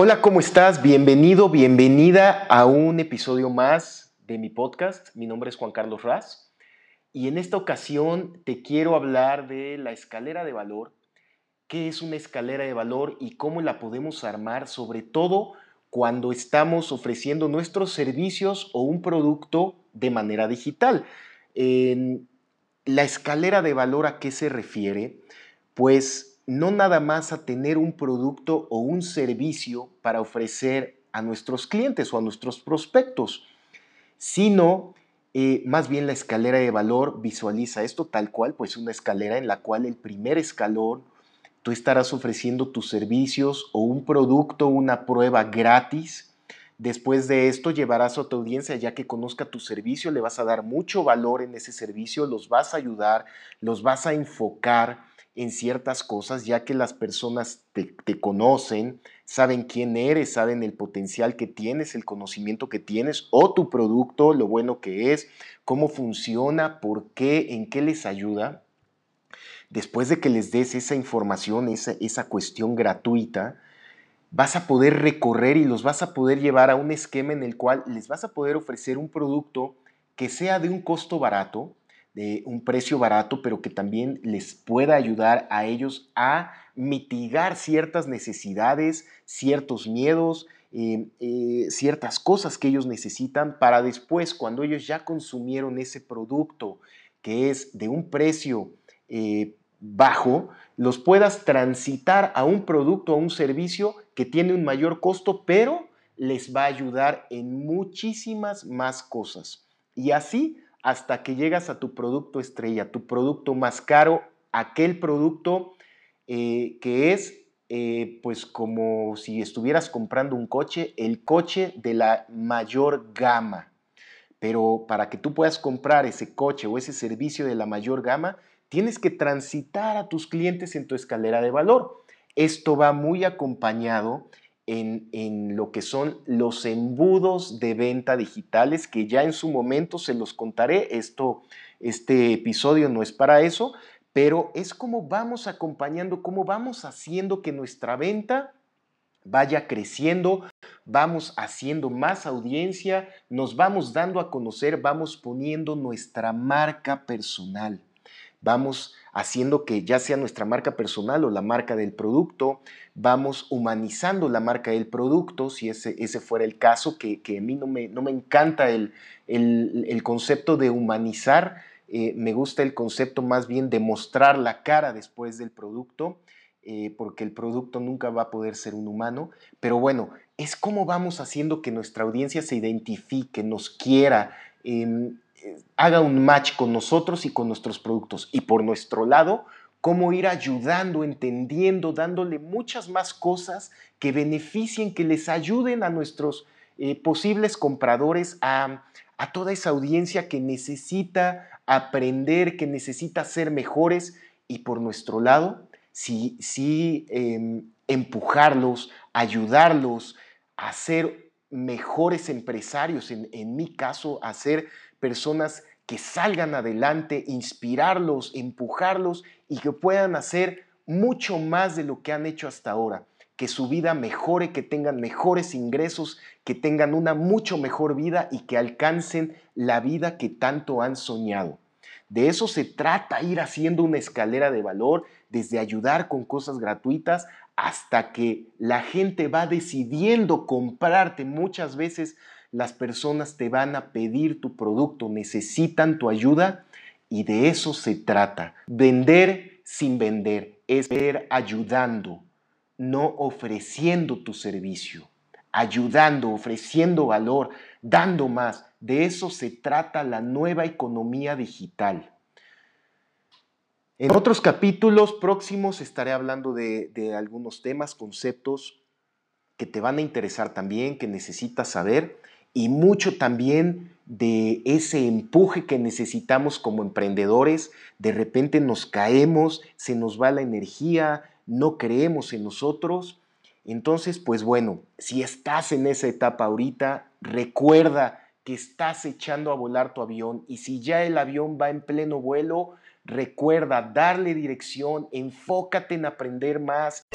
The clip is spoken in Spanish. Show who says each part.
Speaker 1: Hola, ¿cómo estás? Bienvenido, bienvenida a un episodio más de mi podcast. Mi nombre es Juan Carlos Raz y en esta ocasión te quiero hablar de la escalera de valor, qué es una escalera de valor y cómo la podemos armar, sobre todo cuando estamos ofreciendo nuestros servicios o un producto de manera digital. la escalera de valor a qué se refiere? Pues no nada más a tener un producto o un servicio para ofrecer a nuestros clientes o a nuestros prospectos, sino eh, más bien la escalera de valor visualiza esto tal cual, pues una escalera en la cual el primer escalón tú estarás ofreciendo tus servicios o un producto, una prueba gratis. Después de esto llevarás a tu audiencia ya que conozca tu servicio, le vas a dar mucho valor en ese servicio, los vas a ayudar, los vas a enfocar en ciertas cosas, ya que las personas te, conocen, saben quién eres, saben el potencial que tienes, el conocimiento que tienes o tu producto, lo bueno que es, cómo funciona, por qué, en qué les ayuda. Después de que les des esa información, esa, esa cuestión gratuita, vas a poder recorrer y los vas a poder llevar a un esquema en el cual les vas a poder ofrecer un producto que sea de un costo barato, un precio barato, pero que también les pueda ayudar a ellos a mitigar ciertas necesidades, ciertos miedos, eh, eh, ciertas cosas que ellos necesitan para después, cuando ellos ya consumieron ese producto que es de un precio eh, bajo, los puedas transitar a un producto, a un servicio que tiene un mayor costo, pero les va a ayudar en muchísimas más cosas. Y así hasta que llegas a tu producto estrella, tu producto más caro, aquel producto eh, que es eh, pues como si estuvieras comprando un coche, el coche de la mayor gama. Pero para que tú puedas comprar ese coche o ese servicio de la mayor gama, tienes que transitar a tus clientes en tu escalera de valor. Esto va muy acompañado en, lo que son los embudos de venta digitales, que ya en su momento se los contaré. Esto, este episodio no es para eso, pero es como vamos acompañando, cómo vamos haciendo que nuestra venta vaya creciendo, vamos haciendo más audiencia, nos vamos dando a conocer, vamos poniendo nuestra marca personal. Vamos haciendo que ya sea nuestra marca personal o la marca del producto, vamos humanizando la marca del producto, si ese, ese fuera el caso, que, a mí no me, no me encanta el, concepto de humanizar, eh, me gusta el concepto más bien de mostrar la cara después del producto, eh, porque el producto nunca va a poder ser un humano, pero bueno, es como vamos haciendo que nuestra audiencia se identifique, nos quiera, em, haga un match con nosotros y con nuestros productos. Y por nuestro lado, cómo ir ayudando, entendiendo, dándole muchas más cosas que beneficien, que les ayuden a nuestros eh, posibles compradores, a, toda esa audiencia que necesita aprender, que necesita ser mejores. Y por nuestro lado, sí, sí em, empujarlos, ayudarlos a ser mejores empresarios, en, en mi caso, a ser personas que salgan adelante, inspirarlos, empujarlos y que puedan hacer mucho más de lo que han hecho hasta ahora, que su vida mejore, que tengan mejores ingresos, que tengan una mucho mejor vida y que alcancen la vida que tanto han soñado. De eso se trata, ir haciendo una escalera de valor, desde ayudar con cosas gratuitas hasta que la gente va decidiendo comprarte muchas veces las personas te van a pedir tu producto, necesitan tu ayuda y de eso se trata. Vender sin vender es ver ayudando, no ofreciendo tu servicio. Ayudando, ofreciendo valor, dando más. De eso se trata la nueva economía digital. En otros capítulos próximos estaré hablando de, de, algunos temas, conceptos que te van a interesar también, que necesitas saber y mucho también de ese empuje que necesitamos como emprendedores. De repente nos caemos, se nos va la energía, no creemos en nosotros. Entonces, pues bueno, si estás en esa etapa ahorita, recuerda que estás echando a volar tu avión y si ya el avión va en pleno vuelo, recuerda darle dirección, enfócate en aprender más.